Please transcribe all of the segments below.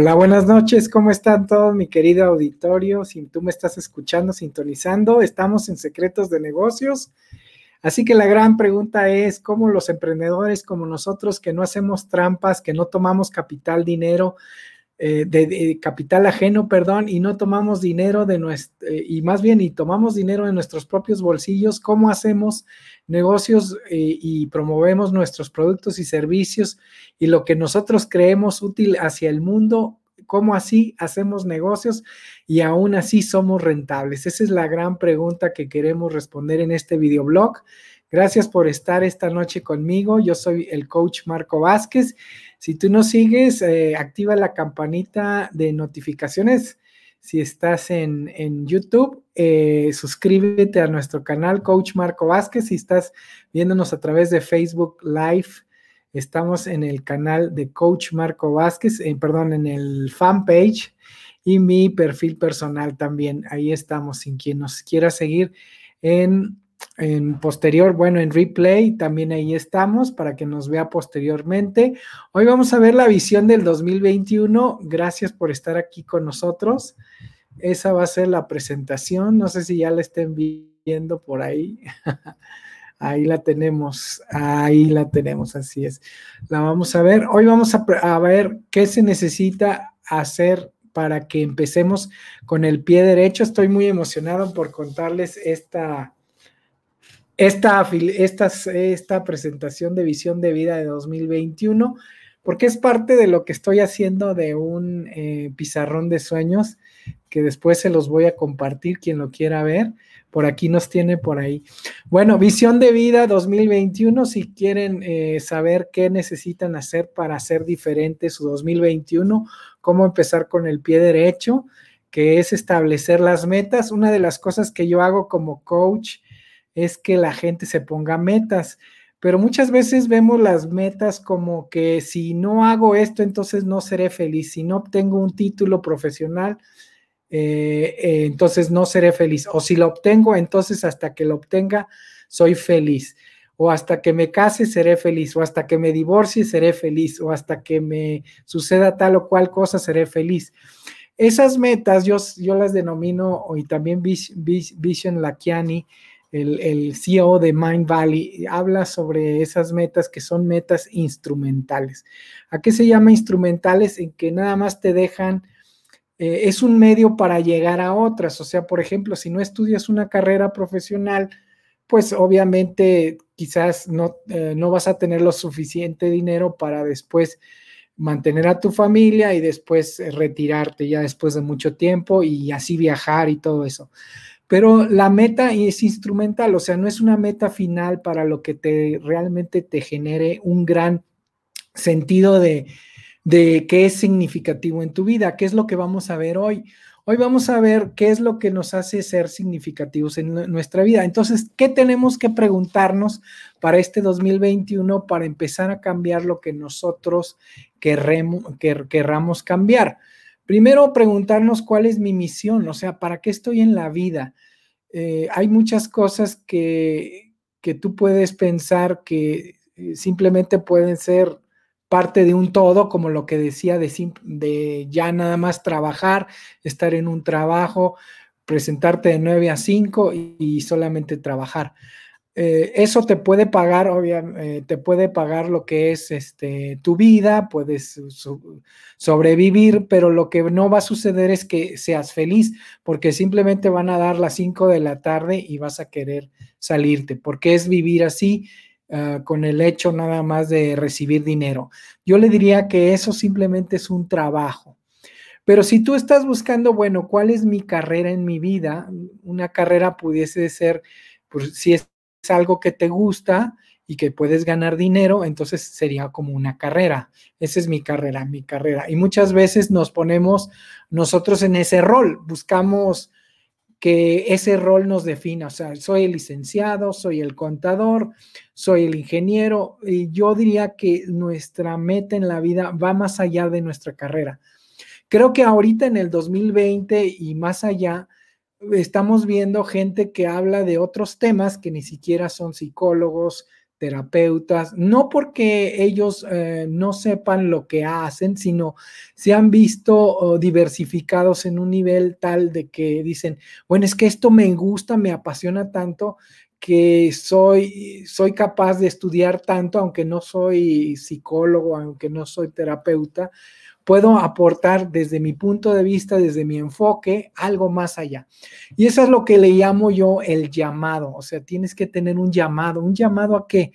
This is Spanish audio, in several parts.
Hola, buenas noches. ¿Cómo están todos, mi querido auditorio? Si tú me estás escuchando, sintonizando, estamos en Secretos de Negocios. Así que la gran pregunta es, ¿cómo los emprendedores como nosotros que no hacemos trampas, que no tomamos capital, dinero, eh, de, capital ajeno, perdón, y no tomamos dinero de nuestro, eh, y más bien, y tomamos dinero de nuestros propios bolsillos, ¿cómo hacemos negocios eh, y promovemos nuestros productos y servicios y lo que nosotros creemos útil hacia el mundo? ¿Cómo así hacemos negocios y aún así somos rentables? Esa es la gran pregunta que queremos responder en este videoblog. Gracias por estar esta noche conmigo. Yo soy el coach Marco Vázquez si tú nos sigues, eh, activa la campanita de notificaciones. Si estás en, YouTube, eh, suscríbete a nuestro canal Coach Marco Vázquez. Si estás viéndonos a través de Facebook Live, estamos en el canal de Coach Marco Vázquez, eh, perdón, en el fanpage y mi perfil personal también. Ahí estamos, sin quien nos quiera seguir en en posterior, bueno, en replay también ahí estamos para que nos vea posteriormente. Hoy vamos a ver la visión del 2021. Gracias por estar aquí con nosotros. Esa va a ser la presentación. No sé si ya la estén viendo por ahí. Ahí la tenemos, ahí la tenemos, así es. La vamos a ver. Hoy vamos a, a ver qué se necesita hacer para que empecemos con el pie derecho. Estoy muy emocionado por contarles esta, esta, esta, esta presentación de visión de vida de 2021, porque es parte de lo que estoy haciendo de un eh, pizarrón de sueños, que después se los voy a compartir, quien lo quiera ver. Por aquí nos tiene por ahí. Bueno, visión de vida 2021, si quieren eh, saber qué necesitan hacer para hacer diferente su 2021, cómo empezar con el pie derecho, que es establecer las metas. Una de las cosas que yo hago como coach, es que la gente se ponga metas, pero muchas veces vemos las metas como que si no hago esto, entonces no seré feliz, si no obtengo un título profesional, eh, eh, entonces no seré feliz, o si lo obtengo, entonces hasta que lo obtenga, soy feliz, o hasta que me case, seré feliz, o hasta que me divorcie, seré feliz, o hasta que me suceda tal o cual cosa, seré feliz. Esas metas yo, yo las denomino, y también Vision Lakiani, el, CEO de Mind Valley, habla sobre esas metas que son metas instrumentales. ¿A qué se llama instrumentales? En que nada más te dejan, eh, es un medio para llegar a otras. O sea, por ejemplo, si no estudias una carrera profesional, pues obviamente quizás no, eh, no vas a tener lo suficiente dinero para después mantener a tu familia y después retirarte ya después de mucho tiempo y así viajar y todo eso pero la meta es instrumental, o sea, no es una meta final para lo que te realmente te genere un gran sentido de, de qué es significativo en tu vida, qué es lo que vamos a ver hoy. Hoy vamos a ver qué es lo que nos hace ser significativos en nuestra vida. Entonces, ¿qué tenemos que preguntarnos para este 2021 para empezar a cambiar lo que nosotros querremos, querramos cambiar? Primero, preguntarnos cuál es mi misión, o sea, ¿para qué estoy en la vida? Eh, hay muchas cosas que, que, tú puedes pensar que eh, simplemente pueden ser parte de un todo, como lo que decía de, de ya nada más trabajar, estar en un trabajo, presentarte de 9 a 5 y solamente trabajar. Eh, eso te puede pagar, obviamente, eh, te puede pagar lo que es este, tu vida, puedes sobrevivir, pero lo que no va a suceder es que seas feliz, porque simplemente van a dar las 5 de la tarde y vas a querer salirte, porque es vivir así. Ah, con el hecho nada más de recibir dinero. Yo le diría que eso simplemente es un trabajo. Pero si tú estás buscando, bueno, ¿cuál es mi carrera en mi vida? Una carrera pudiese ser, pues, si es algo que te gusta y que puedes ganar dinero, entonces sería como una carrera. Esa es mi carrera, mi carrera. Y muchas veces nos ponemos nosotros en ese rol, buscamos que ese rol nos defina, o sea, soy el licenciado, soy el contador, soy el ingeniero, y yo diría que nuestra meta en la vida va más allá de nuestra carrera. Creo que ahorita en el 2020 y más allá, estamos viendo gente que habla de otros temas que ni siquiera son psicólogos, terapeutas, no porque ellos eh, no sepan lo que hacen, sino se han visto oh, diversificados en un nivel tal de que dicen, bueno, es que esto me gusta, me apasiona tanto que soy, soy capaz de estudiar tanto, aunque no soy psicólogo, aunque no soy terapeuta, puedo aportar desde mi punto de vista, desde mi enfoque, algo más allá. Y eso es lo que le llamo yo el llamado. O sea, tienes que tener un llamado. ¿Un llamado a qué?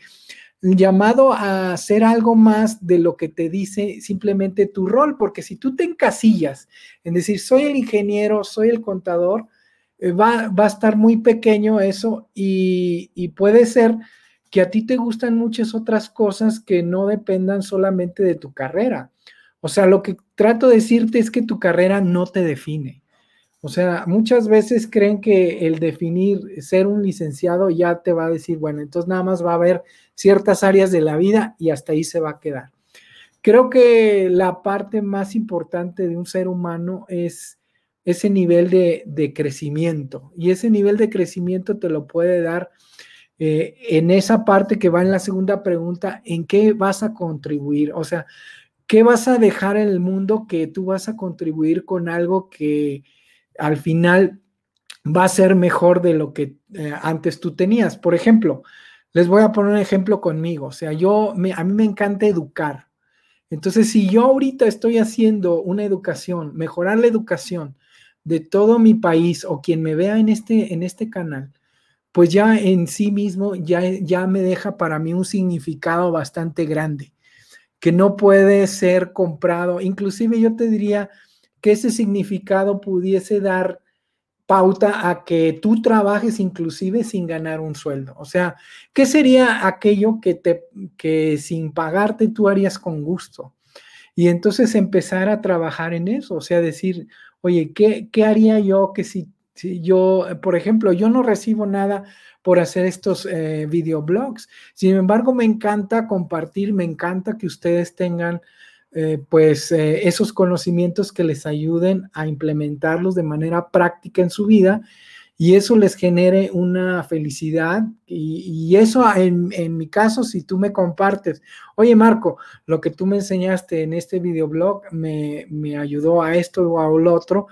Un llamado a hacer algo más de lo que te dice simplemente tu rol, porque si tú te encasillas en decir, soy el ingeniero, soy el contador, eh, va, a estar muy pequeño eso y, y puede ser que a ti te gustan muchas otras cosas que no dependan solamente de tu carrera. O sea, lo que trato de decirte es que tu carrera no te define. O sea, muchas veces creen que el definir ser un licenciado ya te va a decir, bueno, entonces nada más va a haber ciertas áreas de la vida y hasta ahí se va a quedar. Creo que la parte más importante de un ser humano es ese nivel de, crecimiento y ese nivel de crecimiento te lo puede dar eh, en esa parte que va en la segunda pregunta, ¿en qué vas a contribuir? O sea, ¿qué vas a dejar en el mundo que tú vas a contribuir con algo que al final va a ser mejor de lo que eh, antes tú tenías? Por ejemplo, les voy a poner un ejemplo conmigo. O sea, yo, a mí me encanta educar. Entonces, si yo ahorita estoy haciendo una educación, mejorar la educación de todo mi país o quien me vea en este, en este canal, pues ya en sí mismo ya, ya me deja para mí un significado bastante grande que no puede ser comprado. Inclusive yo te diría que ese significado pudiese dar pauta a que tú trabajes inclusive sin ganar un sueldo. O sea, ¿qué sería aquello que te que sin pagarte tú harías con gusto? Y entonces empezar a trabajar en eso, o sea, decir, oye, ¿qué, qué haría yo que si, si yo, por ejemplo, yo no recibo nada por hacer estos eh, videoblogs. Sin embargo, me encanta compartir, me encanta que ustedes tengan eh, pues eh, esos conocimientos que les ayuden a implementarlos de manera práctica en su vida y eso les genere una felicidad y, eso en, en, mi caso, si tú me compartes, oye Marco, lo que tú me enseñaste en este videoblog me, me ayudó a esto o a lo otro,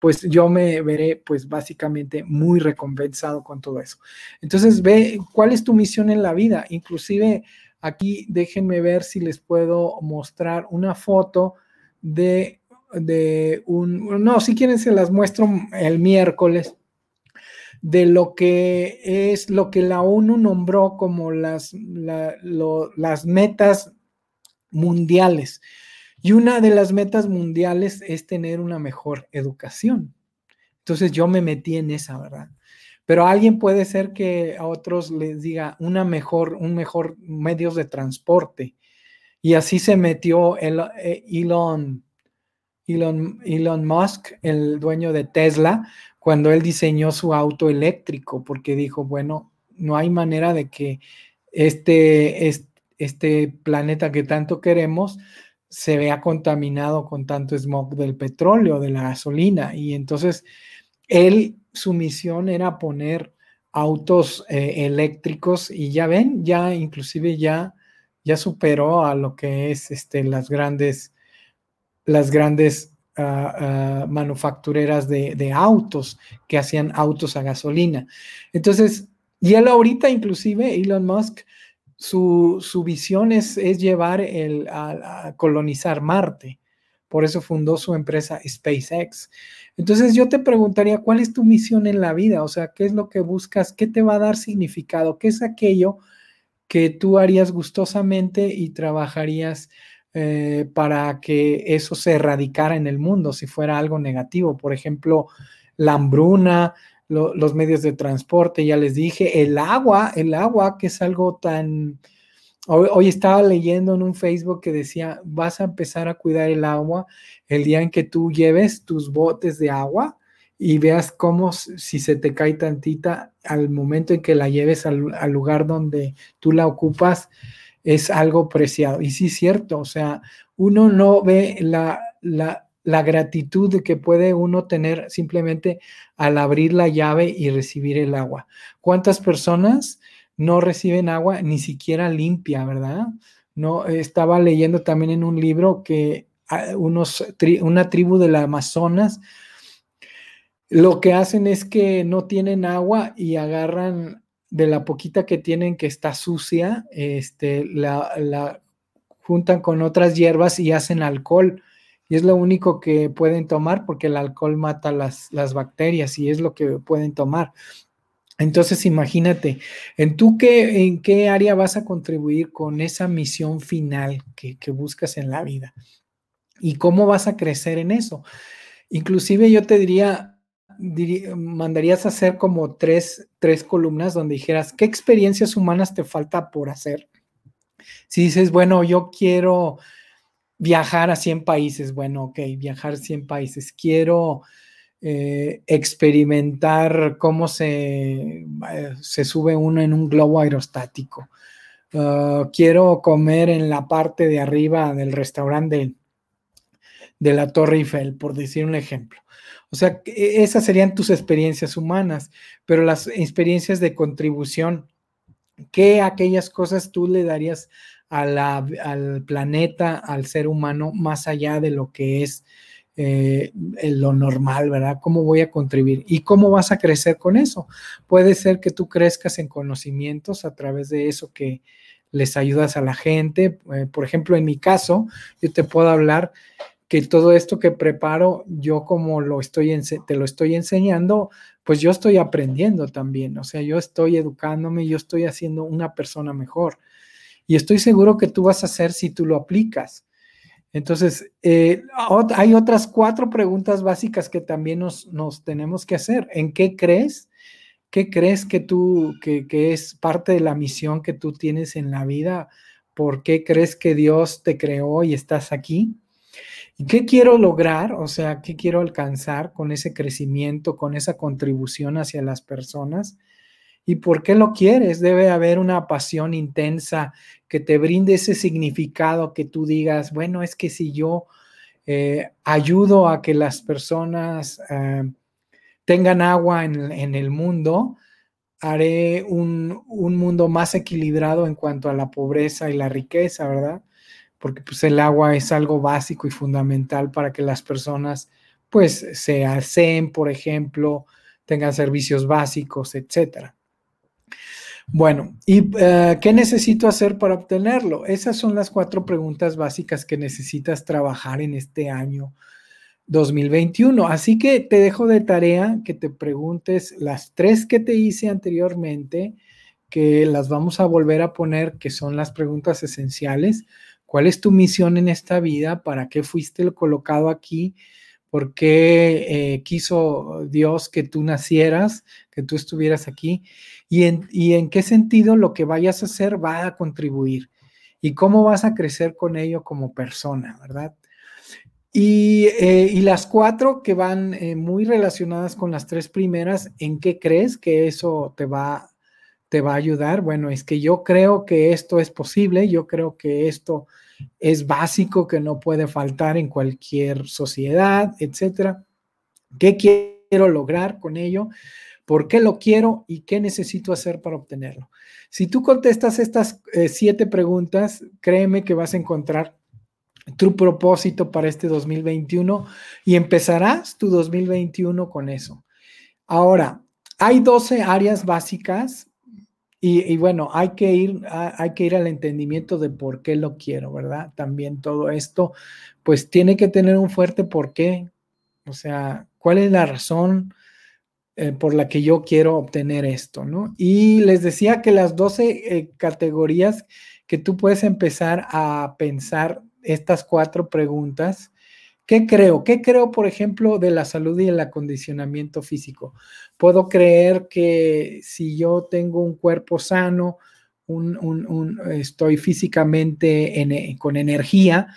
pues yo me veré pues básicamente muy recompensado con todo eso. Entonces ve cuál es tu misión en la vida. Inclusive aquí déjenme ver si les puedo mostrar una foto de, de un, no, si quieren se las muestro el miércoles de lo que es lo que la ONU nombró como las, las metas mundiales. Y una de las metas mundiales es tener una mejor educación. Entonces yo me metí en esa, ¿verdad? Pero alguien puede ser que a otros les diga una mejor, un mejor medios de transporte. Y así se metió el, eh, Elon, Elon, Elon Musk, el dueño de Tesla, cuando él diseñó su auto eléctrico, porque dijo, bueno, no hay manera de que este, este, este planeta que tanto queremos se vea contaminado con tanto smog del petróleo, de la gasolina. Y entonces él, su misión era poner autos eh, eléctricos y ya ven, ya inclusive ya, ya superó a lo que es este, las grandes, las grandes ah, manufactureras de, de, autos que hacían autos a gasolina. Entonces, y él ahorita inclusive, Elon Musk, su, visión es, llevar el, a, colonizar Marte. Por eso fundó su empresa SpaceX. Entonces yo te preguntaría, ¿cuál es tu misión en la vida? O sea, ¿qué es lo que buscas? ¿Qué te va a dar significado? ¿Qué es aquello que tú harías gustosamente y trabajarías eh, para que eso se erradicara en el mundo si fuera algo negativo? Por ejemplo, la hambruna, los medios de transporte, ya les dije, el agua, el agua que es algo tan... Hoy, estaba leyendo en un Facebook que decía, vas a empezar a cuidar el agua el día en que tú lleves tus botes de agua y veas cómo si se te cae tantita al momento en que la lleves al, al lugar donde tú la ocupas, es algo preciado. Y sí, cierto, o sea, uno no ve la, la, la gratitud que puede uno tener simplemente al abrir la llave y recibir el agua. ¿Cuántas personas no reciben agua ni siquiera limpia, ¿verdad? No, estaba leyendo también en un libro que ah, unos, una tribu de la Amazonas lo que hacen es que no tienen agua y agarran de la poquita que tienen que está sucia, este, la, la juntan con otras hierbas y hacen alcohol. Y es lo único que pueden tomar porque el alcohol mata las, las bacterias y es lo que pueden tomar. Entonces, imagínate, ¿en tú qué, en qué área vas a contribuir con esa misión final que, que buscas en la vida? ¿Y cómo vas a crecer en eso? Inclusive yo te diría, mandarías a hacer como tres, tres columnas donde dijeras, ¿qué experiencias humanas te falta por hacer? Si dices, bueno, yo quiero viajar a 100 países, bueno, ok, viajar a 100 países, quiero eh, experimentar cómo se, eh, se sube uno en un globo aerostático, ah, quiero comer en la parte de arriba del restaurante de la Torre Eiffel, por decir un ejemplo. O sea, e, esas serían tus experiencias humanas, pero las experiencias de contribución, ¿qué aquellas cosas tú le darías al planeta, al ser humano, más allá de lo que es eh, lo normal, ¿verdad? ¿Cómo voy a contribuir? ¿Y cómo vas a crecer con eso? Puede ser que tú crezcas en conocimientos a través de eso que les ayudas a la gente. Eh, por ejemplo, en mi caso, yo te puedo hablar que todo esto que preparo, yo como lo estoy te lo estoy enseñando, pues yo estoy aprendiendo también, o sea, yo estoy educándome, yo estoy haciendo una persona mejor. Y estoy seguro que tú vas a hacer si tú lo aplicas. Entonces, eh, hay otras cuatro preguntas básicas que también nos, tenemos que hacer. ¿En qué crees? ¿Qué crees que tú, que, que es parte de la misión que tú tienes en la vida? ¿Por qué crees que Dios te creó y estás aquí? qué quiero lograr? O sea, ¿qué quiero alcanzar con ese crecimiento, con esa contribución hacia las personas? ¿Y por qué lo quieres? Debe haber una pasión intensa que te brinde ese significado que tú digas, bueno, es que si yo eh, ayudo a que las personas eh, tengan agua en, el mundo, haré un, un mundo más equilibrado en cuanto a la pobreza y la riqueza, ¿verdad? porque pues el agua es algo básico y fundamental para que las personas pues se hacen, por ejemplo, tengan servicios básicos, etcétera. Bueno, ¿y eh, qué necesito hacer para obtenerlo? Esas son las cuatro preguntas básicas que necesitas trabajar en este año 2021. Así que te dejo de tarea que te preguntes las tres que te hice anteriormente, que las vamos a volver a poner, que son las preguntas esenciales. ¿Cuál es tu misión en esta vida? ¿Para qué fuiste colocado aquí? ¿Por qué eh, quiso Dios que tú nacieras, que tú estuvieras aquí? ¿Y en, ¿Y en qué sentido lo que vayas a hacer va a contribuir? ¿Y cómo vas a crecer con ello como persona, verdad? Y, eh, y, las cuatro que van eh, muy relacionadas con las tres primeras, ¿en qué crees que eso te va, te va a ayudar? Bueno, es que yo creo que esto es posible, yo creo que esto es básico que no puede faltar en cualquier sociedad, etcétera. ¿Qué quiero lograr con ello? ¿Por qué lo quiero y qué necesito hacer para obtenerlo? Si tú contestas estas eh, siete preguntas, créeme que vas a encontrar tu propósito para este 2021 y empezarás tu 2021 con eso. Ahora, hay 12 áreas básicas y, bueno, hay que, ir, hay que ir al entendimiento de por qué lo quiero, ¿verdad? También todo esto, pues tiene que tener un fuerte por qué. O sea, ¿cuál es la razón eh, por la que yo quiero obtener esto, ¿no? Y les decía que las 12 eh, categorías que tú puedes empezar a pensar estas cuatro preguntas, ¿Qué creo? ¿Qué creo, por ejemplo, de la salud y el acondicionamiento físico? Puedo creer que si yo tengo un cuerpo sano, estoy físicamente eh, con energía,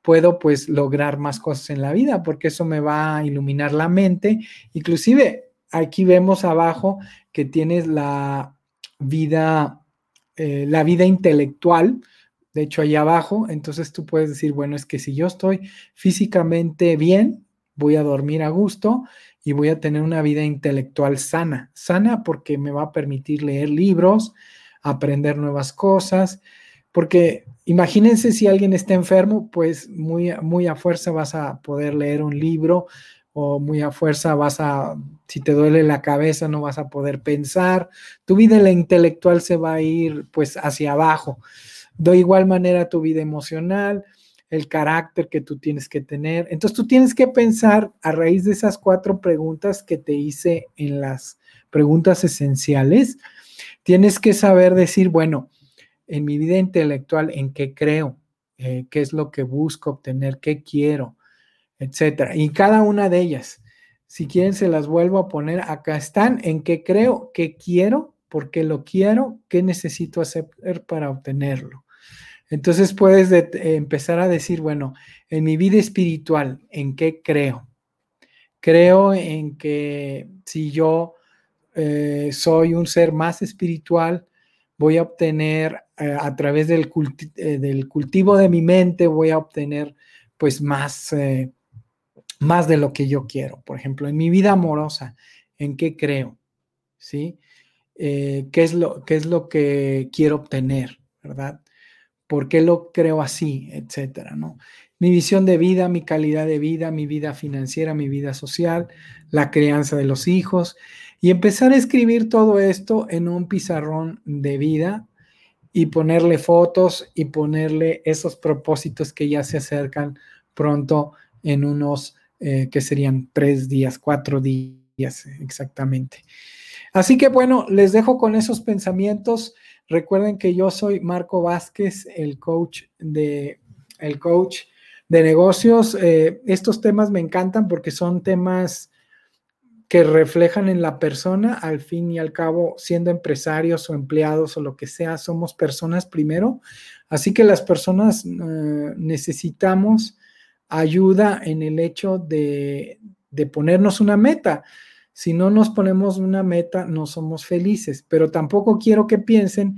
puedo pues lograr más cosas en la vida porque eso me va a iluminar la mente. Inclusive aquí vemos abajo que tienes la vida, eh, la vida intelectual, de hecho, ahí abajo, entonces tú puedes decir, bueno, es que si yo estoy físicamente bien, voy a dormir a gusto y voy a tener una vida intelectual sana. Sana porque me va a permitir leer libros, aprender nuevas cosas, porque imagínense si alguien está enfermo, pues muy, muy a fuerza vas a poder leer un libro o muy a fuerza vas a, si te duele la cabeza, no vas a poder pensar, tu vida intelectual se va a ir pues hacia abajo. De igual manera tu vida emocional, el carácter que tú tienes que tener. Entonces tú tienes que pensar a raíz de esas cuatro preguntas que te hice en las preguntas esenciales, tienes que saber decir, bueno, en mi vida intelectual, ¿en qué creo? Eh, ¿Qué es lo que busco obtener? ¿Qué quiero? Etcétera. Y cada una de ellas, si quieren, se las vuelvo a poner. Acá están en qué creo, qué quiero, por qué lo quiero, qué necesito hacer para obtenerlo. Entonces puedes empezar a decir, bueno, en mi vida espiritual, ¿en qué creo? Creo en que si yo eh, soy un ser más espiritual, voy a obtener eh, a través del, eh, del, cultivo de mi mente, voy a obtener pues más, más de lo que yo quiero. Por ejemplo, en mi vida amorosa, ¿en qué creo? ¿Sí? ¿qué, es lo, ¿Qué es lo que quiero obtener? ¿Verdad? ¿Por qué lo creo así? Etcétera, ¿no? Mi visión de vida, mi calidad de vida, mi vida financiera, mi vida social, la crianza de los hijos y empezar a escribir todo esto en un pizarrón de vida y ponerle fotos y ponerle esos propósitos que ya se acercan pronto en unos eh, que serían tres días, cuatro días exactamente. Así que bueno, les dejo con esos pensamientos. Recuerden que yo soy Marco Vázquez, el coach de, el coach de negocios. Eh, estos temas me encantan porque son temas que reflejan en la persona, al fin y al cabo, siendo empresarios o empleados o lo que sea, somos personas primero. Así que las personas eh, necesitamos ayuda en el hecho de, de ponernos una meta. Si no nos ponemos una meta, no somos felices, pero tampoco quiero que piensen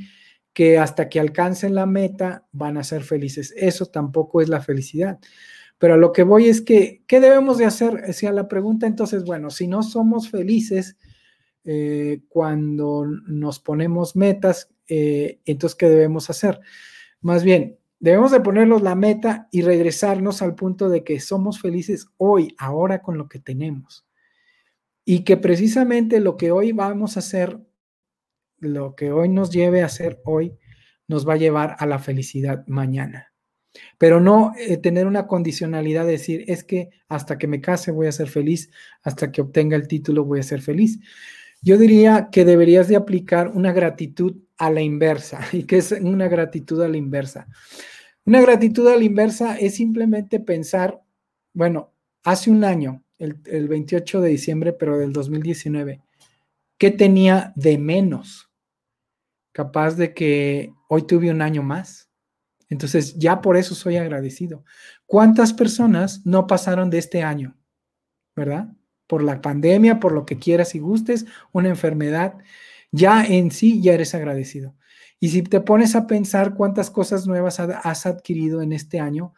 que hasta que alcancen la meta van a ser felices. Eso tampoco es la felicidad. Pero a lo que voy es que, ¿qué debemos de hacer? Si a la pregunta entonces, bueno, si no somos felices eh, cuando nos ponemos metas, eh, entonces, ¿qué debemos hacer? Más bien, debemos de ponernos la meta y regresarnos al punto de que somos felices hoy, ahora con lo que tenemos y que precisamente lo que hoy vamos a hacer, lo que hoy nos lleve a hacer hoy, nos va a llevar a la felicidad mañana. Pero no eh, tener una condicionalidad de decir, es que hasta que me case voy a ser feliz, hasta que obtenga el título voy a ser feliz. Yo diría que deberías de aplicar una gratitud a la inversa. ¿Y qué es una gratitud a la inversa? Una gratitud a la inversa es simplemente pensar, bueno, hace un año el, 28 de diciembre, pero del 2019, ¿qué tenía de menos? Capaz de que hoy tuve un año más. Entonces, ya por eso soy agradecido. ¿Cuántas personas no pasaron de este año? ¿Verdad? Por la pandemia, por lo que quieras y gustes, una enfermedad, ya en sí ya eres agradecido. Y si te pones a pensar cuántas cosas nuevas has adquirido en este año,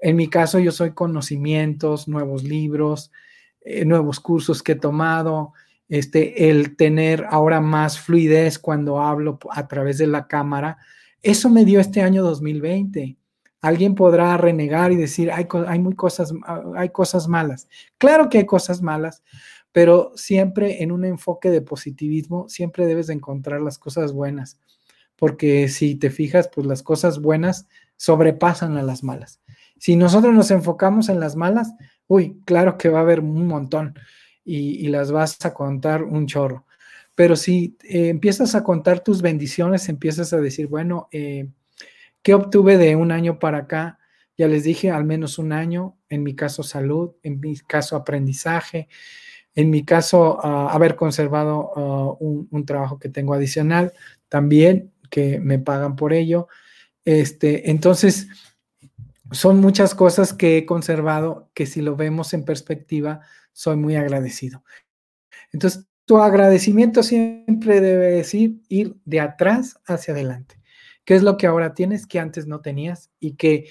en mi caso, yo soy conocimientos, nuevos libros, eh, nuevos cursos que he tomado, este, el tener ahora más fluidez cuando hablo a través de la cámara. Eso me dio este año 2020. Alguien podrá renegar y decir, hay, hay, muy cosas, hay cosas malas. Claro que hay cosas malas, pero siempre en un enfoque de positivismo, siempre debes de encontrar las cosas buenas, porque si te fijas, pues las cosas buenas sobrepasan a las malas. Si nosotros nos enfocamos en las malas, uy, claro que va a haber un montón y, las vas a contar un chorro. Pero si eh, empiezas a contar tus bendiciones, empiezas a decir, bueno, eh, ¿qué obtuve de un año para acá? Ya les dije, al menos un año, en mi caso salud, en mi caso aprendizaje, en mi caso ah, haber conservado ah, un, trabajo que tengo adicional, también que me pagan por ello. Este, entonces, son muchas cosas que he conservado que si lo vemos en perspectiva, soy muy agradecido. Entonces, tu agradecimiento siempre debe decir ir de atrás hacia adelante. ¿Qué es lo que ahora tienes que antes no tenías y que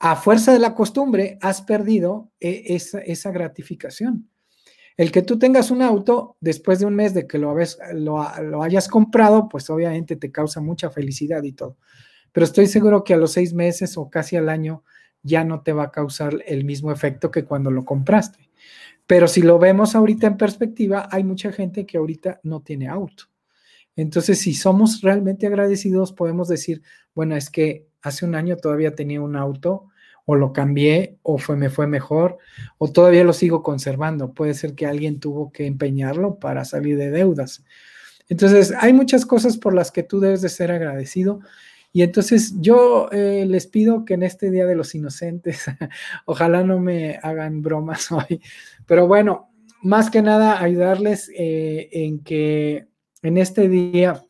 a fuerza de la costumbre has perdido eh, esa, esa gratificación? El que tú tengas un auto después de un mes de que lo, lo, hayas comprado, pues obviamente te causa mucha felicidad y todo. Pero estoy seguro que a los seis meses o casi al año ya no te va a causar el mismo efecto que cuando lo compraste. Pero si lo vemos ahorita en perspectiva, hay mucha gente que ahorita no tiene auto. Entonces, si somos realmente agradecidos, podemos decir, bueno, es que hace un año todavía tenía un auto o lo cambié o fue, me fue mejor o todavía lo sigo conservando. Puede ser que alguien tuvo que empeñarlo para salir de deudas. Entonces, hay muchas cosas por las que tú debes de ser agradecido. Y entonces yo eh, les pido que en este Día de los Inocentes, ojalá no me hagan bromas hoy, pero bueno, más que nada ayudarles eh, en que en este día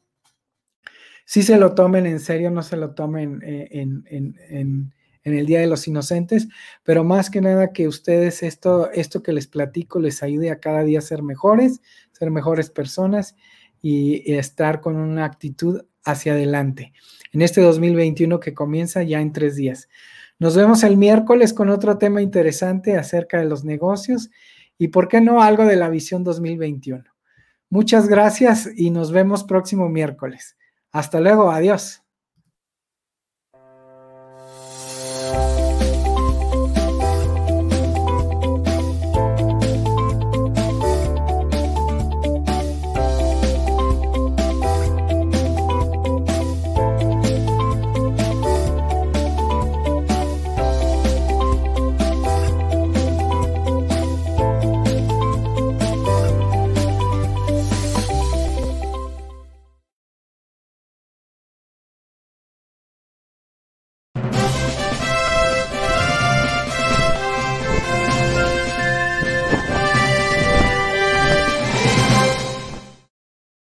sí se lo tomen en serio, no se lo tomen eh, en en el Día de los Inocentes, pero más que nada que ustedes esto, esto que les platico les ayude a cada día ser mejores, ser mejores personas y, estar con una actitud hacia adelante. En este 2021 que comienza ya en tres días. Nos vemos el miércoles con otro tema interesante acerca de los negocios y, ¿por qué no, algo de la visión 2021? Muchas gracias y nos vemos próximo miércoles. Hasta luego, adiós.